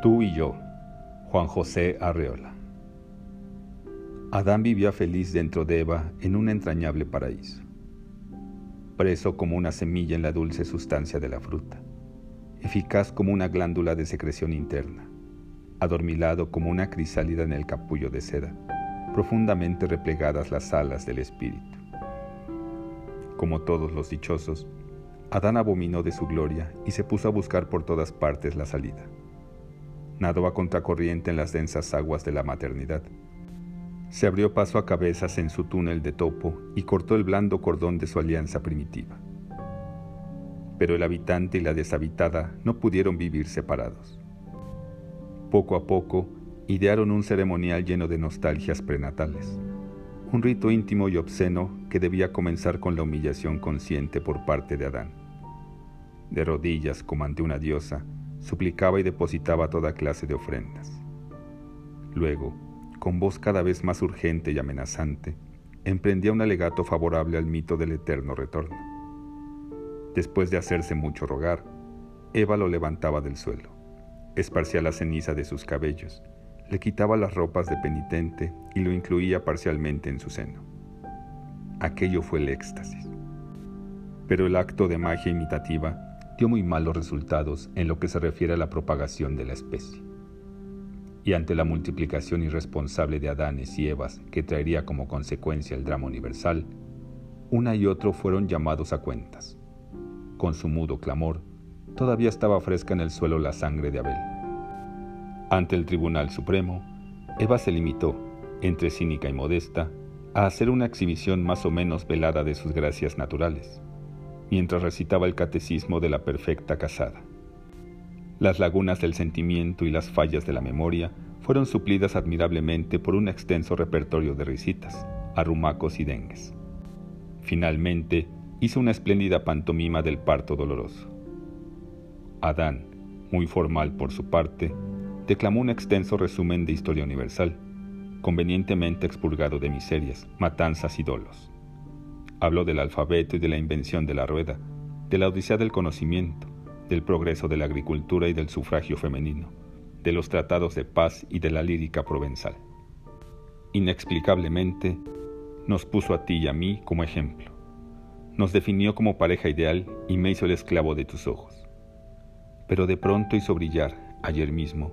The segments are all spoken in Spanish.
Tú y yo, Juan José Arreola. Adán vivía feliz dentro de Eva en un entrañable paraíso, preso como una semilla en la dulce sustancia de la fruta, eficaz como una glándula de secreción interna, adormilado como una crisálida en el capullo de seda, profundamente replegadas las alas del espíritu. Como todos los dichosos, Adán abominó de su gloria y se puso a buscar por todas partes la salida nadó a contracorriente en las densas aguas de la maternidad. Se abrió paso a cabezas en su túnel de topo y cortó el blando cordón de su alianza primitiva. Pero el habitante y la deshabitada no pudieron vivir separados. Poco a poco, idearon un ceremonial lleno de nostalgias prenatales, un rito íntimo y obsceno que debía comenzar con la humillación consciente por parte de Adán. De rodillas como ante una diosa, suplicaba y depositaba toda clase de ofrendas. Luego, con voz cada vez más urgente y amenazante, emprendía un alegato favorable al mito del eterno retorno. Después de hacerse mucho rogar, Eva lo levantaba del suelo, esparcía la ceniza de sus cabellos, le quitaba las ropas de penitente y lo incluía parcialmente en su seno. Aquello fue el éxtasis. Pero el acto de magia imitativa dio muy malos resultados en lo que se refiere a la propagación de la especie. Y ante la multiplicación irresponsable de Adanes y Evas que traería como consecuencia el drama universal, una y otro fueron llamados a cuentas. Con su mudo clamor, todavía estaba fresca en el suelo la sangre de Abel. Ante el Tribunal Supremo, Eva se limitó, entre cínica y modesta, a hacer una exhibición más o menos velada de sus gracias naturales mientras recitaba el catecismo de la perfecta casada. Las lagunas del sentimiento y las fallas de la memoria fueron suplidas admirablemente por un extenso repertorio de risitas, arrumacos y dengues. Finalmente, hizo una espléndida pantomima del parto doloroso. Adán, muy formal por su parte, declamó un extenso resumen de historia universal, convenientemente expurgado de miserias, matanzas y dolos. Habló del alfabeto y de la invención de la rueda, de la odisea del conocimiento, del progreso de la agricultura y del sufragio femenino, de los tratados de paz y de la lírica provenzal. Inexplicablemente, nos puso a ti y a mí como ejemplo. Nos definió como pareja ideal y me hizo el esclavo de tus ojos. Pero de pronto hizo brillar, ayer mismo,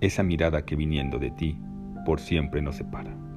esa mirada que viniendo de ti, por siempre nos separa.